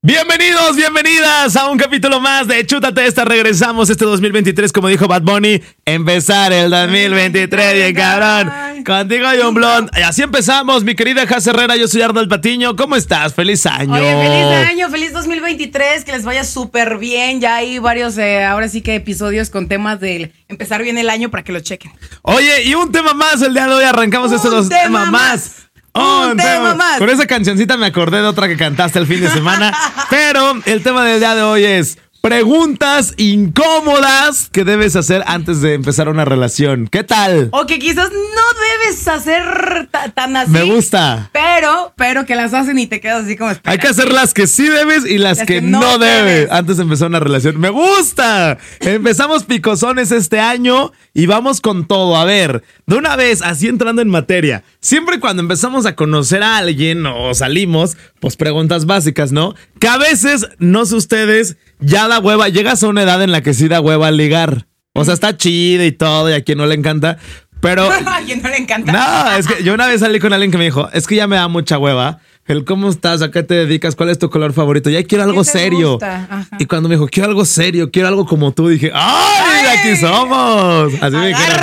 Bienvenidos, bienvenidas a un capítulo más de Chútate esta. Regresamos este 2023, como dijo Bad Bunny, empezar el 2023 bien cabrón. Contigo John Blond. Y así empezamos, mi querida Jaz Herrera, yo soy Arnold Patiño. ¿Cómo estás? Feliz año. Oye, feliz año, feliz 2023, que les vaya súper bien. Ya hay varios, eh, ahora sí que episodios con temas de empezar bien el año para que lo chequen. Oye, y un tema más el día de hoy, arrancamos este dos tema temas más. Más. Un tema más. Con esa cancioncita me acordé de otra que cantaste el fin de semana. pero el tema del día de hoy es preguntas incómodas que debes hacer antes de empezar una relación. ¿Qué tal? O que quizás no debes hacer ta- tan así. Me gusta. Pero, pero que las hacen y te quedas así como espera. Hay que hacer las que sí debes y las, que, no, debes antes de empezar una relación. ¡Me gusta! Empezamos picosones este año y vamos con todo. A ver, de una vez, así entrando en materia. Siempre cuando empezamos a conocer a alguien o salimos, pues preguntas básicas, ¿no? Que a veces, no sé ustedes, ya da hueva. Llegas a una edad en la que sí da hueva ligar. O sea, está chido y todo y a quien no le encanta. Pero A quien no le encanta. no, es que yo una vez salí con alguien que me dijo, es que ya me da mucha hueva. El cómo estás, a qué te dedicas, cuál es tu color favorito. Ya quiero algo serio. Y cuando me dijo, quiero algo serio, quiero algo como tú, dije, ¡ay! de aquí somos. Así me dijeron,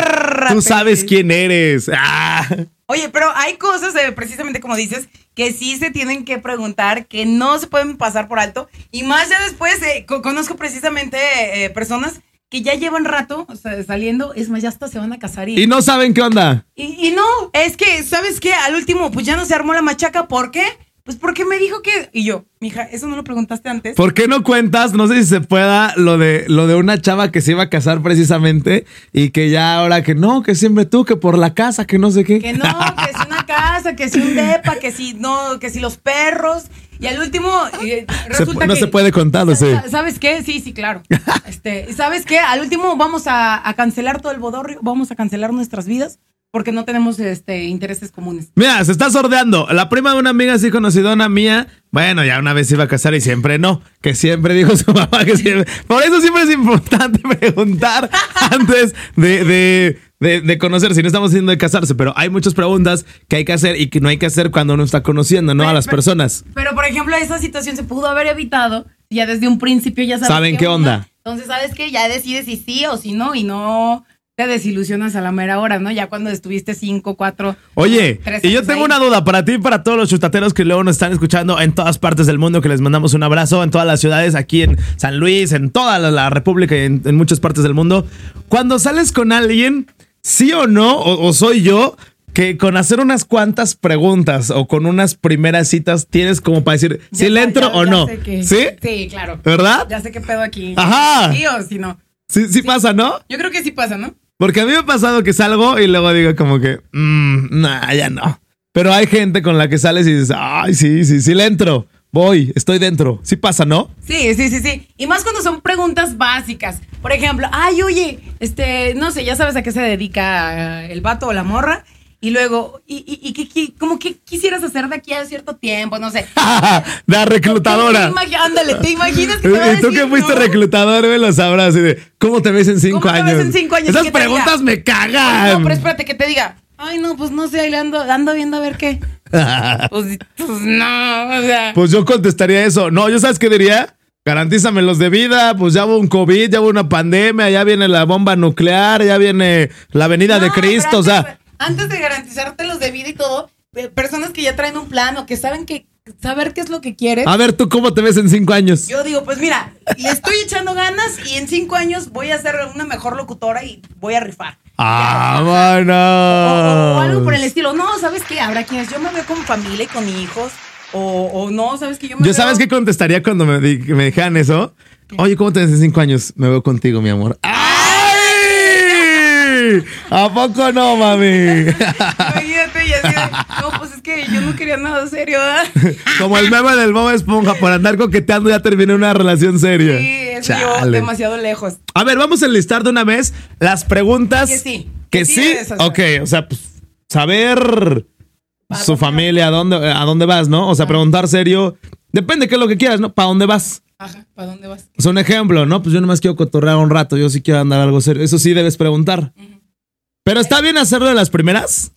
Tú sabes quién eres. Ah. Oye, pero hay cosas, eh, precisamente como dices, que sí se tienen que preguntar, que no se pueden pasar por alto. Y más ya después, eh, co- conozco precisamente eh, personas que ya llevan rato o sea, saliendo, es más, ya hasta se van a casar y, Y no saben qué onda. y, y no, es que, ¿sabes qué? Al último, pues ya no se armó la machaca, ¿por qué? Pues porque me dijo que... Y yo, mija, ¿eso no lo preguntaste antes? ¿Por qué no cuentas? No sé si se pueda lo de lo de una chava que se iba a casar precisamente y que ya ahora que no, que siempre tú, que por la casa, que no sé qué. Que no, que si una casa, que si un depa, que si no, que si los perros. Y al último, eh, Se- resulta no que- se puede contar, no sé. Sa- ¿Sabes qué? Sí, sí, claro. Este, ¿sabes qué? Al último vamos a, a cancelar todo el bodorrio, vamos a cancelar nuestras vidas porque no tenemos este intereses comunes. Mira, se está sordeando. La prima de una amiga así conocidona mía, bueno, ya una vez se iba a casar y siempre no. Que siempre dijo su mamá que siempre. Por eso siempre es importante preguntar antes de, de, de, de conocer. Si no estamos diciendo de casarse, pero hay muchas preguntas que hay que hacer y que no hay que hacer cuando uno está conociendo, ¿no? A las Pero- personas. Pero, por ejemplo, esa situación se pudo haber evitado ya desde un principio ya sabes Saben qué onda. Entonces, ¿sabes qué? Ya decides si sí o si no y no te desilusionas a la mera hora, ¿no? Ya cuando estuviste cinco, cuatro... Oye, tres y yo tengo ahí. una duda para ti y para todos los chutateros que luego nos están escuchando en todas partes del mundo, que les mandamos un abrazo en todas las ciudades, aquí en San Luis, en toda la, la República y en, en muchas partes del mundo. Cuando sales con alguien, sí o no, o, o soy yo, que con hacer unas cuantas preguntas o con unas primeras citas tienes como para decir si Ya- le entro ya- o no. que- ¿Sí? Sí, claro. ¿Verdad? Ya sé qué pedo aquí. Ajá. Sí o si no. Sí, sí pasa, ¿no? Yo creo que sí pasa, ¿no? Porque a mí me ha pasado que salgo y luego digo como que, mmm, nah, ya no. Pero hay gente con la que sales y dices, ay, sí, sí, sí le entro. Voy, estoy dentro. Sí pasa, ¿no? Sí, sí, sí, sí. Y más cuando son preguntas básicas. Por ejemplo, ay, oye, este, no sé, ya sabes a qué se dedica eh, el vato o la morra. Y luego, ¿y, y, y qué, qué- como qué quisieras hacer de aquí a cierto tiempo? No sé. La reclutadora. Te Ándale, ¿te imaginas que te va a Y tú que fuiste no? reclutador, me lo sabrás. de, ¿Cómo te ves en cinco ¿Cómo te años? ves en cinco años? Esas ¿Qué te preguntas me cagan. No, pero espérate, que te diga, ay, no, pues no sé, ahí le ando, ando viendo a ver qué. Pues, pues no, o sea. Pues yo contestaría eso. No, ¿yo sabes qué diría? Garantízame los de vida, pues ya hubo un COVID, ya hubo una pandemia, ya viene la bomba nuclear, ya viene la venida de Cristo, o sea, antes, de garantizarte los de vida y todo, eh, personas que ya traen un plan o que saben que saber qué es lo que quieres. a ver tú cómo te ves en cinco años. Yo digo, pues mira, le estoy echando ganas y en cinco años voy a ser una mejor locutora y voy a rifar. Ah, bueno. o- o algo por el estilo. No, ¿sabes qué? Habrá quienes yo me veo con familia y con hijos. O, o no, ¿sabes qué? Yo me Yo sabes qué contestaría cuando me, me dijeran eso. Oye, ¿cómo te ves en cinco años? Me veo contigo, mi amor. ¿A poco no, mami? Imagínate, y así de, no, pues es que yo no quería nada serio, ¿verdad? Como el meme del Bob Esponja, por andar coqueteando ya terminé una relación seria. Sí, eso yo demasiado lejos. A ver, vamos a enlistar de una vez las preguntas. Que sí, Que que sí sí. Ok, o sea, pues, saber ¿Para su familia, a dónde, a dónde vas, ¿no? O sea, preguntar serio. Depende qué es lo que quieras, ¿no? ¿Para dónde vas? Ajá, ¿para dónde vas? Es un ejemplo, ¿no? Pues yo nomás quiero cotorrear un rato, yo sí quiero andar algo serio. Eso sí debes preguntar. Pero está bien hacerlo de las primeras.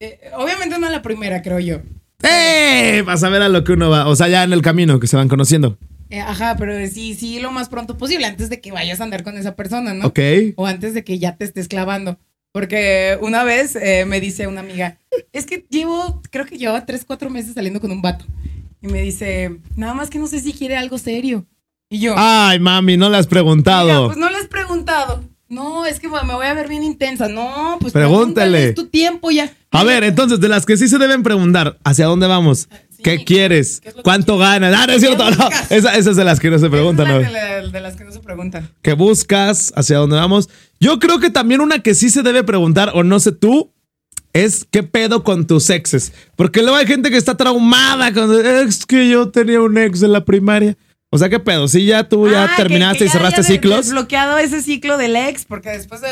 Eh, obviamente no la primera, creo yo. ¡Eh! Vas a ver a lo que uno va. O sea, ya en el camino que se van conociendo. Eh, ajá, pero sí, sí, lo más pronto posible, antes de que vayas a andar con esa persona, ¿no? Ok. O antes de que ya te estés clavando. Porque una vez eh, me dice una amiga, es que llevo, creo que llevaba tres, cuatro meses saliendo con un vato. Y me dice, nada más que no sé si quiere algo serio. Y yo, Ay, mami, no le has preguntado. "Mira, pues no le has preguntado. No, es que me voy a ver bien intensa. No, pues Pregúntale. es tu tiempo ya. A ver, entonces, de las que sí se deben preguntar, ¿hacia dónde vamos? Sí, ¿Qué quieres? ¿qué es lo que ¿Cuánto ganas? Ah, no es ¿Qué cierto, no. Esa, esa es de las que no se preguntan, es la de, de las que no se preguntan. ¿Qué buscas? ¿Hacia dónde vamos? Yo creo que también una que sí se debe preguntar, o no sé tú, es qué pedo con tus exes. Porque luego hay gente que está traumada con es que yo tenía un ex en la primaria. O sea, qué pedo, si ya tú ya Ah, terminaste que- que y ya cerraste haya de- ciclos, desbloqueado ese ciclo del ex, porque después de,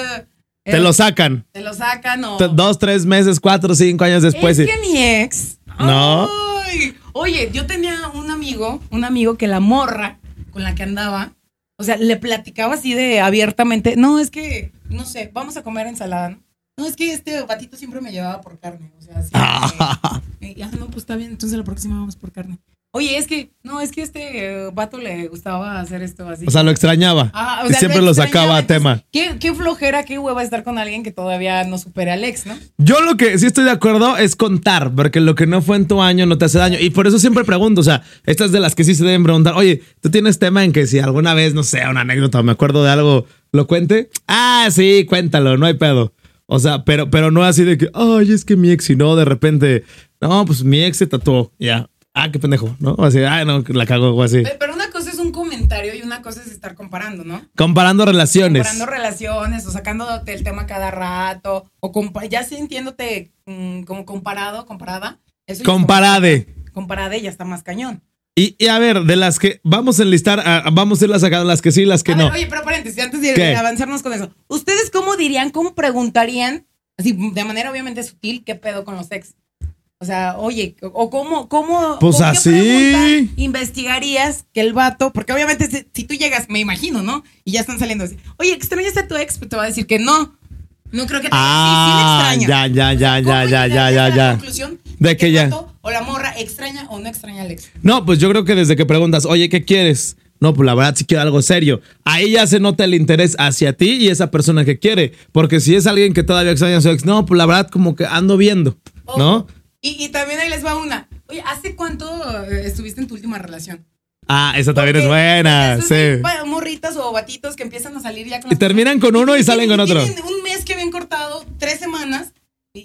te lo sacan. te lo sacan o... Dos, tres meses, cuatro, cinco años después. es y- que mi ex. No. Ay, oye, yo tenía un amigo, un amigo que la morra con la que andaba, o sea, le platicaba así de abiertamente. No, es que, no sé, vamos a comer ensalada, ¿no? No, es que este batito siempre me llevaba por carne. O sea, eh, ah, no, pues está bien, entonces la próxima vamos por carne. Oye, es que, no, es que este eh, vato le gustaba hacer esto así. O sea, lo extrañaba. Ajá, o y sea, siempre lo extrañaba, sacaba a tema. ¿qué, qué flojera, qué hueva estar con alguien que todavía no supera al ex, ¿no? Yo lo que sí estoy de acuerdo es contar, porque lo que no fue en tu año no te hace daño. Y por eso siempre pregunto, o sea, estas de las que sí se deben preguntar, oye, ¿tú tienes tema en que si alguna vez, no sé, una anécdota o me acuerdo de algo, lo cuente? Ah, sí, cuéntalo, no hay pedo. O sea, pero, pero no así de que, ay, es que mi ex, y no, de repente, no, pues mi ex se tatuó, ya. Ah, qué pendejo, ¿no? O así, ah, no, la cago o así. Pe- Pero una cosa es un comentario y una cosa es estar comparando, ¿no? Comparando relaciones. Comparando relaciones o sacándote el tema cada rato o ya sintiéndote mm, como comparado, comparada. Eso Comparade. Comparade ya está más cañón. Y, y a ver, de las que vamos a enlistar, a- vamos a irlas sacando las que sí las que A no. ver, oye, pero paréntesis, antes de, ¿Qué? avanzarnos con eso. ¿Ustedes cómo dirían, cómo preguntarían, así de manera obviamente sutil, qué pedo con los ex? O sea, oye, o cómo, cómo, Pues ¿con qué así. pregunta investigarías que el vato, porque obviamente si, si tú llegas, me imagino, ¿no? Y ya están saliendo así, oye, ¿extrañas a tu ex? Pues te va a decir que no. No creo que te Ah, sí, sí le extraña. ya, ya, ya, ¿Cómo ya, ya, ya, a ya, la ya. conclusión De que ya. O la morra extraña o no extraña al ex. No, pues yo creo que desde que preguntas, oye, ¿qué quieres? No, pues la verdad sí quiero algo serio. Ahí ya se nota el interés hacia ti y esa persona que quiere. Porque si es alguien que todavía extraña a su ex, no, pues la verdad como que ando viendo, ¿no? Y, y también ahí les va una. Oye, ¿hace cuánto eh, estuviste en tu última relación? Ah, esa también es buena, sí. morritas o batitos que empiezan a salir ya con Y terminan con uno y salen con otro. un mes que habían cortado, tres semanas,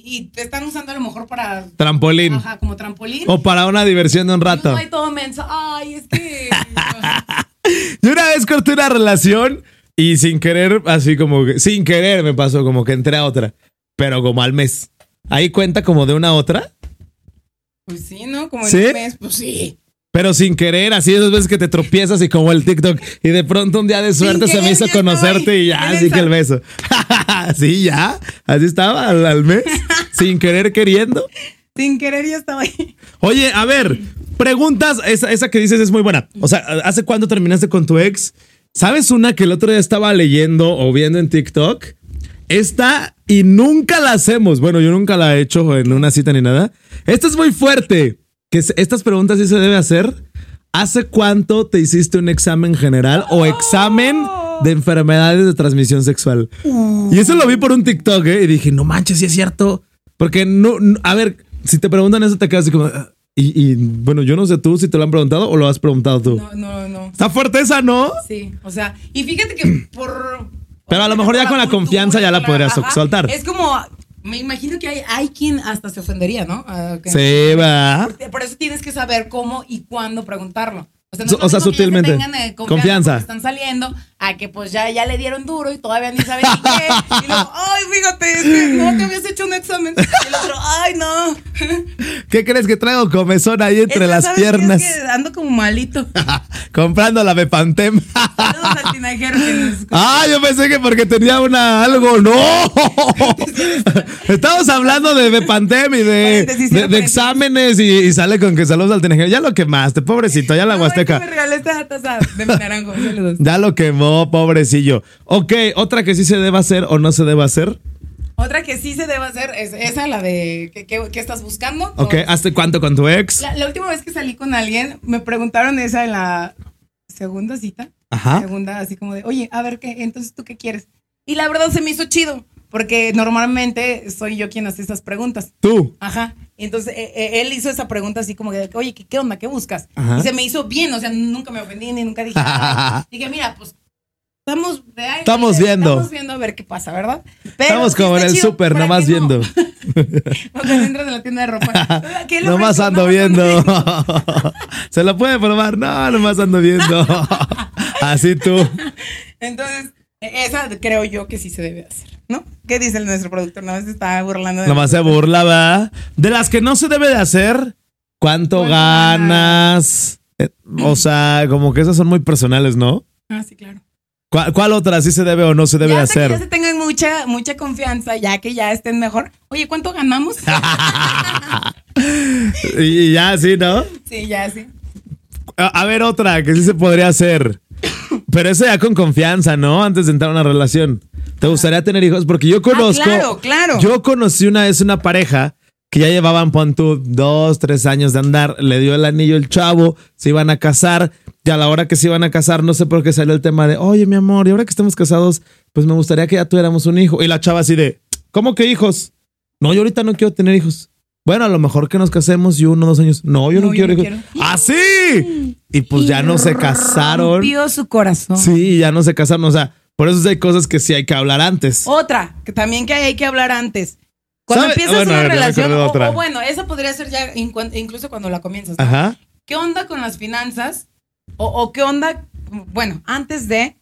y, te están usando a lo mejor para. Trampolín. Ajá, como trampolín. O para una diversión de un rato. todo menso. Ay, es que. Yo una vez corté una relación y sin querer, así como que, sin querer me pasó como que entré a otra, pero como al mes. Ahí cuenta como de una a otra, pues sí, ¿no? Como en ¿Sí? un mes, pues sí. Pero sin querer, así esas veces que te tropiezas y como el TikTok y de pronto un día de suerte se me hizo conocerte y ya, así que el beso. sí, ya, así estaba al, al mes, sin querer queriendo. Sin querer ya estaba ahí. Oye, a ver, preguntas, esa, esa que dices es muy buena. O sea, ¿hace cuándo terminaste con tu ex? ¿Sabes una que el otro día estaba leyendo o viendo en TikTok? Esta y nunca la hacemos. Bueno, yo nunca la he hecho en una cita ni nada. Esta es muy fuerte. Que estas preguntas sí se debe hacer. ¿Hace cuánto te hiciste un examen general o examen de enfermedades de transmisión sexual? Y eso lo vi por un TikTok, ¿eh? Y dije, no manches, sí es cierto. Porque no, no- a ver, si te preguntan eso, te quedas así como. "Ah". Y, y, bueno, yo no sé tú si te lo han preguntado o lo has preguntado tú. No, no, no. Está fuerte esa, ¿no? Sí, o sea, y fíjate que por. Pero a lo mejor ya con la confianza ya la podrías soltar. Es como. Me imagino que hay, hay quien hasta se ofendería, ¿no? Ah, que- Sí, va. Por, por eso tienes que saber cómo y cuándo preguntarlo. O sea, no o que sutilmente. tengan, eh, Confianza. Están saliendo a que pues ya, ya le dieron duro y todavía ni saben ni qué. Y luego, ay, fíjate, que no te habías hecho un examen. Y el otro, ay, no. ¿Qué crees que traigo comezón ahí entre que, las piernas? Es que ando como malito. Comprando la Bepantem. Saludos al tinajero que nos escucha. ah, yo pensé que porque tenía una algo. ¡No! Estamos hablando de Bepantem y de, exámenes y, y sale con que saludos al tinajero. Ya lo quemaste, pobrecito, ya la No, huasteca. me regalaste la taza de mi naranjo. Saludos. Ya lo quemó, pobrecillo. Ok, otra que sí se debe hacer o no se debe hacer. Otra que sí se debe hacer es esa, la de ¿qué, estás buscando? Ok, ¿hace cuánto con tu ex? La, última vez que salí con alguien, me preguntaron esa en la segunda cita. Ajá. Segunda, así como de, oye, a ver, ¿qué? Entonces, ¿tú qué quieres? Y la verdad se me hizo chido, porque normalmente soy yo quien hace esas preguntas. ¿Tú? Ajá. Entonces, e, e, él hizo esa pregunta así como de, oye, ¿qué, onda? ¿Qué buscas? Y se me hizo bien, o sea, nunca me ofendí ni nunca dije, dije, mira, pues Estamos, estamos viendo. Estamos viendo a ver qué pasa, ¿verdad? estamos como en el súper, nomás viendo. Cuando entras en la tienda de ropa. nomás ando viendo. ¿Se lo puede probar? No, nomás ando viendo. Así tú. Entonces, esa creo yo que sí se debe hacer, ¿no? ¿Qué dice el nuestro productor? Nomás se está burlando. De nomás se burla, ¿verdad? De las que no se debe de hacer, ¿cuánto ganas? Eh, o sea, como que esas son muy personales, ¿no? Ah, sí, claro. ¿Cuál, otra sí se debe o no se debe hacer? Que ya se tengan mucha, mucha confianza, ya que ya estén mejor. Oye, ¿cuánto ganamos? y ya, sí, ¿no? Sí, ya, sí. A, ver, otra que sí se podría hacer. Pero eso ya con confianza, ¿no? Antes de entrar a una relación. ¿Te gustaría tener hijos? Porque yo ah, conozco. claro, claro. Yo conocí una vez una pareja que ya llevaban, pon dos, tres años de andar. Le dio el anillo el chavo, se iban a casar y a la hora que se iban a casar, no sé por qué salió el tema de, oye, mi amor, y ahora que estamos casados, pues me gustaría que ya tuviéramos un hijo. Y la chava así de, ¿cómo que hijos? No, yo ahorita no quiero tener hijos. Bueno, a lo mejor que nos casemos y uno, dos años. No, yo no, quiero hijos. ¡Así! ¡Ah, y pues ya no se casaron. Rompió su corazón. Sí, ya no se casaron. O sea, por eso hay cosas que sí hay que hablar antes. Otra, que también que hay, que hablar antes. Cuando empiezas una relación, o, bueno, eso podría ser ya incluso cuando la comienzas. Ajá. ¿Qué onda con las finanzas? O, qué onda, bueno, antes de,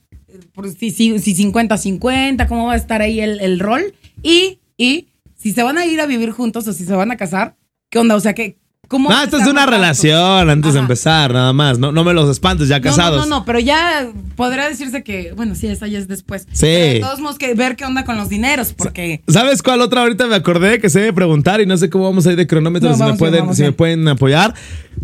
si 50-50, cómo va a estar ahí el, rol. Y, y si se van a ir a vivir juntos o si se van a casar, ¿qué onda? O sea, que, ¿Cómo no, esto es una relación antes de empezar, nada más. No, no me los espantes, ya casados. No, no, no, pero ya podría decirse que, bueno, sí, esa ya es después. Sí. de todos modos, que ver qué onda con los dineros, porque. ¿Sabes cuál otra ahorita me acordé que se debe preguntar y no sé cómo vamos a ir de cronómetro si, me pueden, si me pueden apoyar?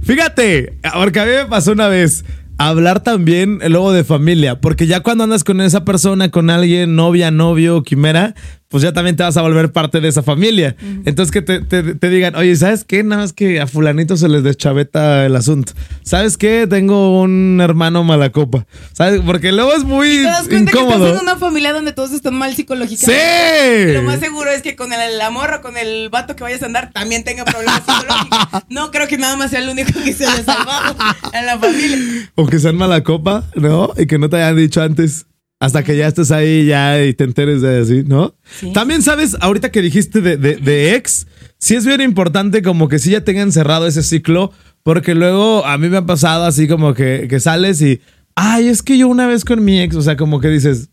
Fíjate, porque a mí me pasó una vez hablar también luego de familia, porque ya cuando andas con esa persona, con alguien, novia, novio, quimera, pues ya también te vas a volver parte de esa familia. Entonces que te, digan, oye, ¿sabes qué? Nada más que a fulanito se les deschaveta el asunto. ¿Sabes qué? Tengo un hermano malacopa. ¿Sabes? Porque luego es muy ¿Te das cuenta incómodo. Que estás en una familia donde todos están mal psicológicamente. ¡Sí! lo más seguro es que con el, amor o con el vato que vayas a andar también tenga problemas psicológicos. No creo que nada más sea el único que se haya salvado en la familia. O que sean malacopa, ¿no? Y que no te hayan dicho antes. Hasta que ya estés ahí ya y te enteres de así, ¿no? También sabes, ahorita que dijiste de, de, ex, sí es bien importante como que sí ya tengan cerrado ese ciclo, porque luego a mí me ha pasado así como que, que sales y, ay, es que yo una vez con mi ex, o sea, como que dices,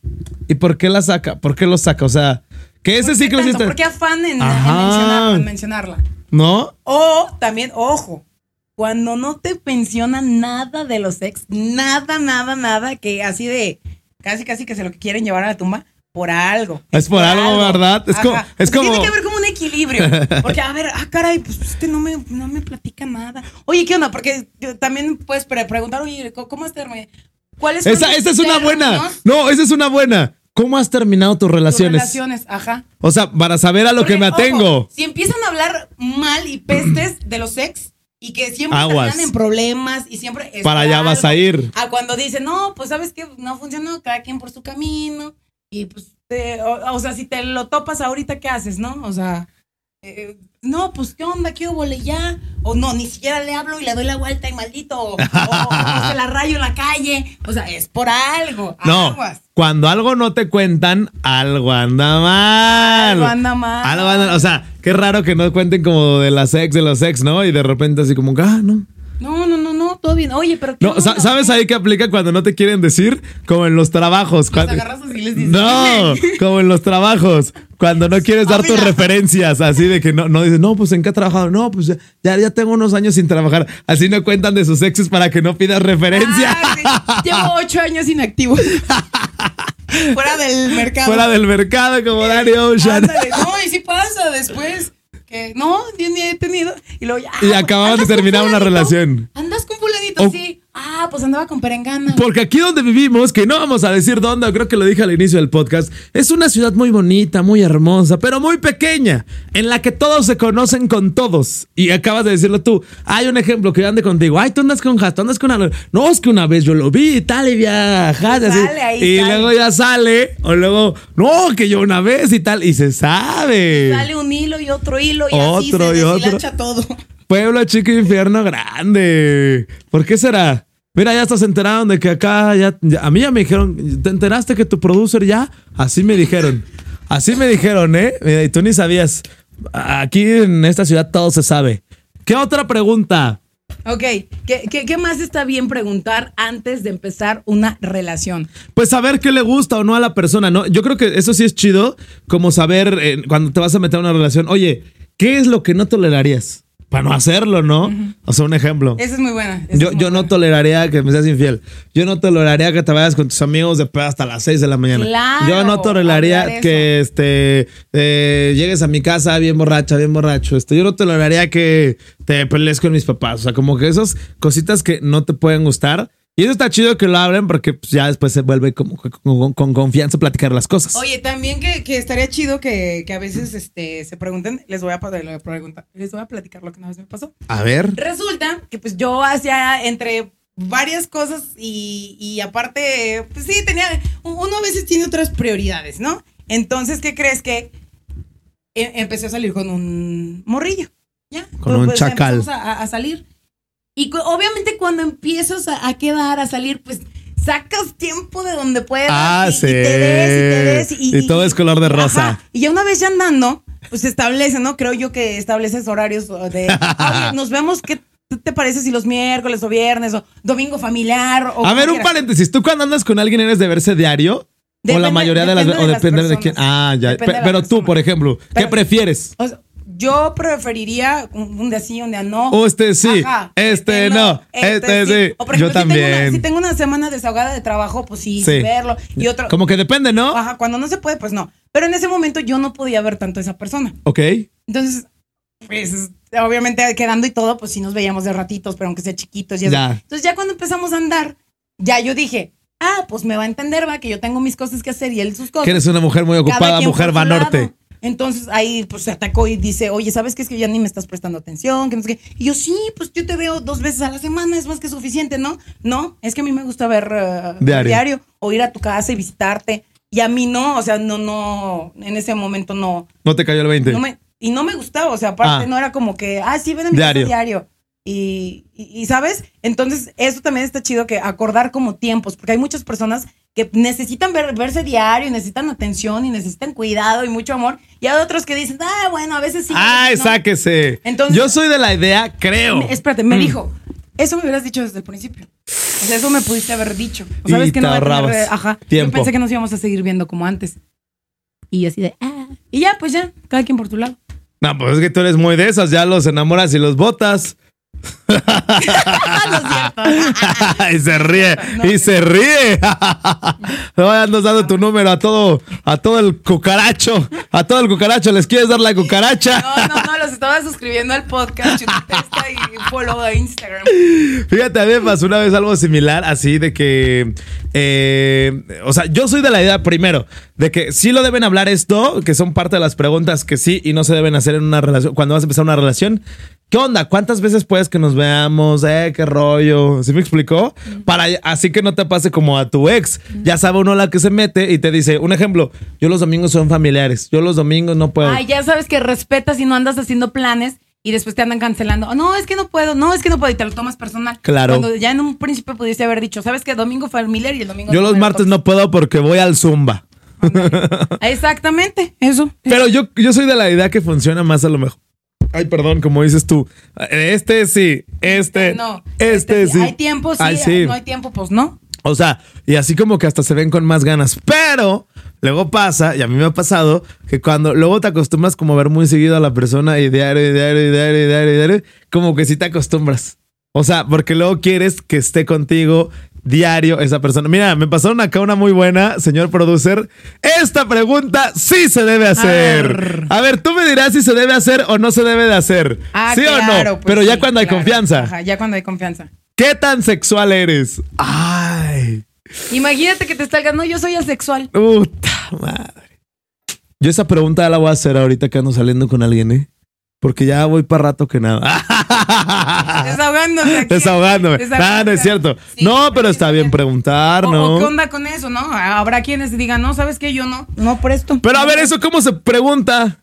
¿y por qué la saca? ¿Por qué lo saca? O sea, que ese ciclo sí está... ¿Por qué afán en, en, mencionarla? ¿No? O también, ojo, cuando no te menciona nada de los ex, nada, nada, nada, que así de casi casi que se lo quieren llevar a la tumba por algo. Es, por, algo, ¿verdad? Es como, es como... Tiene que haber como un equilibrio. Porque, a ver, ah, caray, pues este no me, no me platica nada. Oye, ¿qué onda? Porque también puedes preguntar, oye, ¿cómo has terminado? ¿Cuál es esa, esa es una buena. No, esa es una buena. ¿Cómo has terminado tus relaciones? Tus relaciones, ajá. O sea, para saber a lo que me atengo. si empiezan a hablar mal y pestes de los ex, y que siempre están en problemas y siempre... Para allá vas a ir. A cuando dicen, no, pues sabes que no funcionó, cada quien por su camino y pues, o, sea, si te lo topas ahorita, ¿qué haces, no? O sea, eh, no, pues qué onda, qué hubo ya. O no, ni siquiera le hablo y le doy la vuelta y maldito. O, se la rayo en la calle. O sea, es por algo. No. Cuando algo no te cuentan, algo anda mal. Algo anda mal. Algo anda, o sea, qué raro que no cuenten como de las ex, de los ex, ¿no? Y de repente así como, ah, no, todo bien. Oye, pero. ¿qué no, ¿sabes ahí qué aplica cuando no te quieren decir? Como en los trabajos. Cuando... les dices. No, como en los trabajos. Cuando no quieres dar tus referencias, así de que no, no dices, no, pues en qué ha trabajado. No, pues ya, ya tengo unos años sin trabajar. Así no cuentan de sus exes para que no pidas referencia. Ah, Llevo ocho años inactivo. Fuera del mercado. Fuera del mercado, como Dario Ocean. No, y si pasa después no, ni he tenido. Y luego ya. Y acababan de terminar una relación. Andas sí. Ah, pues andaba con perengana. Porque aquí donde vivimos, que no vamos a decir dónde, creo que lo dije al inicio del podcast, es una ciudad muy bonita, muy hermosa, pero muy pequeña, en la que todos se conocen con todos. Y acabas de decirlo tú. Hay un ejemplo que ande contigo. Ay, tú andas con Has, tú andas con una. No, es que una vez yo lo vi y tal, y viajas. Y luego ya sale, o luego, no, que yo una vez y tal, y se sabe. sale un hilo y otro hilo y otro así se y otro. todo. Pueblo chico infierno grande. ¿Por qué será? Mira, ya estás enterado de que acá ya, a mí ya me dijeron, ¿te enteraste que tu producer ya? Así me dijeron. Así me dijeron, ¿eh? y tú ni sabías. Aquí en esta ciudad todo se sabe. ¿Qué otra pregunta? Ok, ¿Qué, ¿Qué, más está bien preguntar antes de empezar una relación? Pues saber qué le gusta o no a la persona, ¿no? Yo creo que eso sí es chido, como saber eh, cuando te vas a meter a una relación, oye, ¿qué es lo que no tolerarías? Para no hacerlo, ¿no? O sea, un ejemplo. Esa es muy buena. Yo, yo no toleraría que me seas infiel. Yo no toleraría que te vayas con tus amigos de pedo hasta las 6 de la mañana. Claro, yo no toleraría que este eh, llegues a mi casa bien borracha, bien borracho. Este, yo no toleraría que te pelees con mis papás. O sea, como que esas cositas que no te pueden gustar y eso está chido que lo hablen porque pues, ya después se vuelve como con, confianza platicar las cosas. Oye, también que, estaría chido que, a veces este, se pregunten, les voy a preguntar, les voy a platicar lo que una vez me pasó. A ver. Resulta que pues yo hacía entre varias cosas y, aparte, pues sí, tenía, uno a veces tiene otras prioridades, ¿no? Entonces, ¿qué crees que e, empecé a salir con un morrillo? ¿Ya? Con un pues, chacal. a salir. Y obviamente cuando empiezas a, quedar, a salir, pues sacas tiempo de donde puedas. Ah, y, sí. Y te ves y te ves. Y, todo es color de rosa. Y ya una vez ya andando, pues se establece, ¿no? Creo yo que estableces horarios de. nos vemos, ¿qué te parece si los miércoles o viernes o domingo familiar? O a ver, un paréntesis. ¿Tú cuando andas con alguien eres de verse diario? o la mayoría de las veces. O depende de quién. Ah, ya. Pero, tú, por ejemplo, ¿qué prefieres? O sea, yo preferiría un día sí, un día no. O este sí, este, no, este, sí. O por ejemplo, yo si también. Tengo una, si tengo una semana desahogada de trabajo, pues sí, verlo. Y otro. Como que depende, ¿no? Ajá, cuando no se puede, pues no. Pero en ese momento yo no podía ver tanto a esa persona. Ok. Entonces, pues obviamente quedando y todo, pues sí nos veíamos de ratitos, pero aunque sea chiquitos y Ya. Entonces ya cuando empezamos a andar, ya yo dije, ah, pues me va a entender, va, que yo tengo mis cosas que hacer y él sus cosas. Que eres una mujer muy ocupada, mujer va norte. Entonces ahí pues se atacó y dice, oye, ¿sabes qué? Es que ya ni me estás prestando atención, que no sé qué. Y yo, sí, pues yo te veo dos veces a la semana, es más que suficiente, ¿no? No, es que a mí me gusta ver uh, diario. o ir a tu casa y visitarte. Y a mí no, o sea, no, no, en ese momento no. No te cayó el 20. y no me gustaba, o sea, aparte ah. no era como que, ah, sí, ven a mi diario. Casa diario. Y, y, ¿sabes? Entonces, eso también está chido que acordar como tiempos, porque hay muchas personas que necesitan verse diario y necesitan atención y necesitan cuidado y mucho amor. Y hay otros que dicen, ah, bueno, a veces sí. Ay, sáquese. Entonces, Yo soy de la idea, creo. espérate, me mm. dijo, eso me hubieras dicho desde el principio. O sea, eso me pudiste haber dicho. O sabes que no va a tener, ajá. Yo pensé que nos íbamos a seguir viendo como antes. Y así de, ah. Y ya, pues ya, cada quien por tu lado. No, pues es que tú eres muy de esas, ya los enamoras y los botas. y se ríe, y se ríe. Andas dando tu número a todo, a todo el cucaracho, a todo el cucaracho. ¿Les quieres dar la cucaracha? No, no, no, los estaba suscribiendo al podcast y follow de Instagram. Fíjate, a mí me pasó una vez algo similar, así de que, eh, o sea, yo soy de la idea primero de que sí lo deben hablar esto, que son parte de las preguntas que sí y no se deben hacer en una relación cuando vas a empezar una relación. ¿Qué onda? ¿Cuántas veces puedes que nos veamos? ¿Eh? ¿Qué rollo? ¿Sí me explicó? Para así que no te pase como a tu ex. Ya sabe uno la que se mete y te dice, un ejemplo, yo los domingos son familiares, yo los domingos no puedo. Ay, ya sabes que respetas y no andas haciendo planes y después te andan cancelando. no, es que no puedo, no, es que no puedo y te lo tomas personal. Claro. Cuando ya en un principio pudiste haber dicho, ¿sabes qué? Domingo familiar y el domingo... Yo los martes no puedo porque voy al Zumba. Exactamente, eso. Pero yo, yo soy de la idea que funciona más a lo mejor Ay, perdón, como dices tú. Este sí, este. No. Este, este sí. Hay tiempo, sí, No hay tiempo, pues no. O sea, y así como que hasta se ven con más ganas. Pero luego pasa, y a mí me ha pasado, que cuando luego te acostumbras como a ver muy seguido a la persona y diario, y diario, y diario, y diario, y diario, como que sí te acostumbras. O sea, porque luego quieres que esté contigo diario esa persona. Mira, me pasaron acá una muy buena, señor producer. Esta pregunta sí se debe hacer. A ver, tú me dirás si se debe hacer o no se debe de hacer. Ah, ¿Sí o no? Pues Pero ya cuando hay confianza. Ajá, ya cuando hay confianza. ¿Qué tan sexual eres? Ay. Imagínate que te está no, yo soy asexual. Puta madre. Yo esa pregunta la voy a hacer ahorita que ando saliendo con alguien, ¿eh? Porque ya voy para rato que nada. Desahogándome. Desahogándome. Ah, no es cierto. no, pero está bien preguntar, ¿no? ¿Qué onda con eso, no? Habrá quienes digan, no, ¿sabes qué? Yo no, no presto. Pero a ver, ¿eso cómo se pregunta?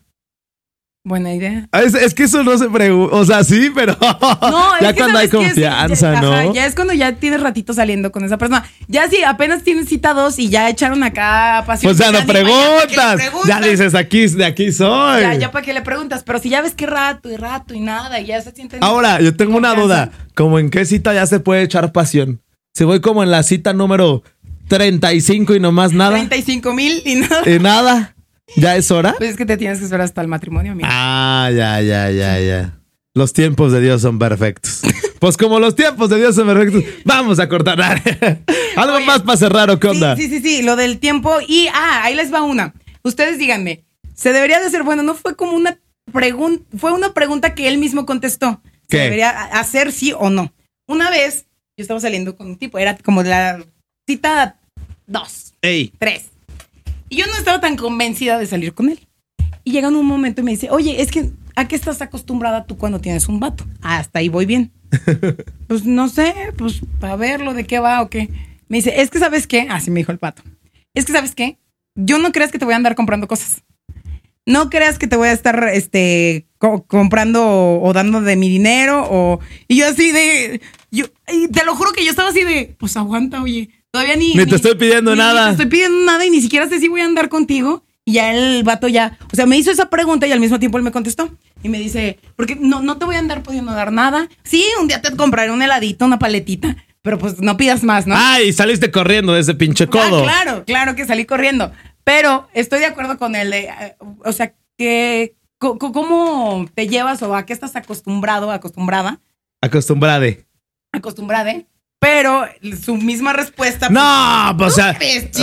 Buena idea. Ah, es, que eso no se pregunta. O sea, sí, pero. No, ya cuando hay confianza, ¿no? ya es cuando ya tienes ratito saliendo con esa persona. Ya si apenas tienes cita dos y ya echaron acá pasión. Pues ya no preguntas. Ya, dices, aquí, de aquí soy. Ya, ya para que le preguntas. Pero si ya ves que rato y rato y nada, y ya se sienten. Ahora, yo tengo una duda. ¿Cómo en qué cita ya se puede echar pasión? Si voy como en la cita número 35 y nomás nada. 35 mil y nada. Y nada. ¿Ya es hora? Pues es que te tienes que esperar hasta el matrimonio, amigo. Ah, ya, ya, ya, ya. Los tiempos de Dios son perfectos. Pues como los tiempos de Dios son perfectos, vamos a cortar. Algo más para cerrar, ¿o qué onda? Sí, sí, sí, lo del tiempo. Y, ah, ahí les va una. Ustedes díganme, ¿se debería de hacer? Bueno, no fue como una pregunta, fue una pregunta que él mismo contestó. ¿Se debería hacer sí o no? Una vez, yo estaba saliendo con un tipo, era como la cita dos, Ey. tres. Y yo no estaba tan convencida de salir con él. Y llega en un momento y me dice, oye, es que, ¿a qué estás acostumbrada tú cuando tienes un vato? hasta ahí voy bien. pues no sé, pues para verlo, de qué va o qué. Me dice, es que sabes qué, así me dijo el pato. Es que sabes qué, yo no creas que te voy a andar comprando cosas. No creas que te voy a estar este, comprando o, dando de mi dinero o... Y yo así de... Yo, te lo juro que yo estaba así de, pues aguanta, oye Todavía ni. Ni te estoy pidiendo nada. Ni te estoy pidiendo nada y ni siquiera sé si voy a andar contigo. Y ya el vato ya. O sea, me hizo esa pregunta y al mismo tiempo él me contestó. Y me dice, porque no, no te voy a andar pudiendo dar nada. Sí, un día te compraré un heladito, una paletita. Pero pues no pidas más, ¿no? Ay, saliste corriendo de ese pinche codo. Ah, claro, claro que salí corriendo. Pero estoy de acuerdo con él. Eh, o sea, que. ¿Cómo te llevas o a qué estás acostumbrado, acostumbrada? Acostumbrade. Acostumbrade pero su misma respuesta. No, pues, o sea,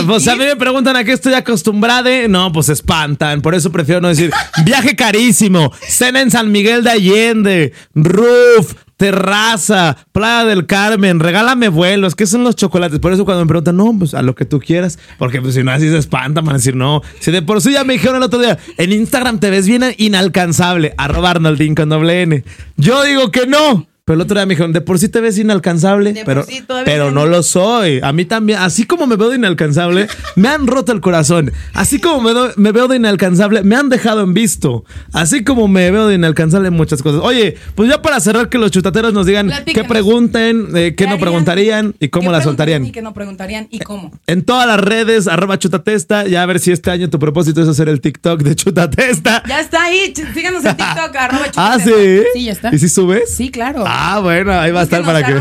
pues a mí me preguntan a qué estoy acostumbrada. No, pues espantan. Por eso prefiero no decir viaje carísimo, cena en San Miguel de Allende, roof, terraza, Playa del Carmen, regálame vuelos, ¿qué son los chocolates? Por eso cuando me preguntan, no, pues a lo que tú quieras, porque pues si no así se espantan, van a decir, no. Si de por sí ya me dijeron el otro día, en Instagram te ves bien inalcanzable, arroba Arnoldín con doble N. Yo digo que no. Pero el otro día me dijeron, de por sí te ves inalcanzable, pero, pero no lo soy. A mí también, así como me veo de inalcanzable, me han roto el corazón. Así como me, veo de inalcanzable, me han dejado en visto. Así como me veo de inalcanzable en muchas cosas. Oye, pues ya para cerrar que los chutateros nos digan qué pregunten, eh, qué, no preguntarían y cómo la soltarían. Y qué no preguntarían y cómo. En todas las redes, arroba chutatesta, ya a ver si este año tu propósito es hacer el TikTok de chutatesta. Ya está ahí, síganos en TikTok, arroba chutatesta. Ah, sí. Sí, ya está. ¿Y si subes? Sí, claro. Ah, bueno, ahí va a estar para que.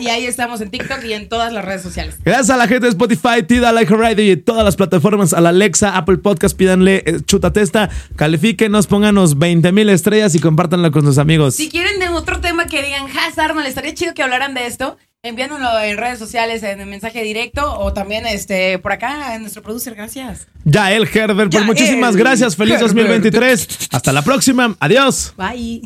y ahí estamos en TikTok y en todas las redes sociales. Gracias a la gente de Spotify, Tida, Like Radio y todas las plataformas, a la Alexa, Apple Podcast, pídanle eh, chutatesta, califíquenos, pónganos 20 mil estrellas y compártanlo con sus amigos. Si quieren de otro tema que digan, Hazard, no le estaría chido que hablaran de esto. Enviándolo en redes sociales, en el mensaje directo o también este por acá en nuestro producer. Gracias. Ya el Herbert, pues muchísimas gracias. Feliz 2023. Hasta la próxima. Adiós. Bye.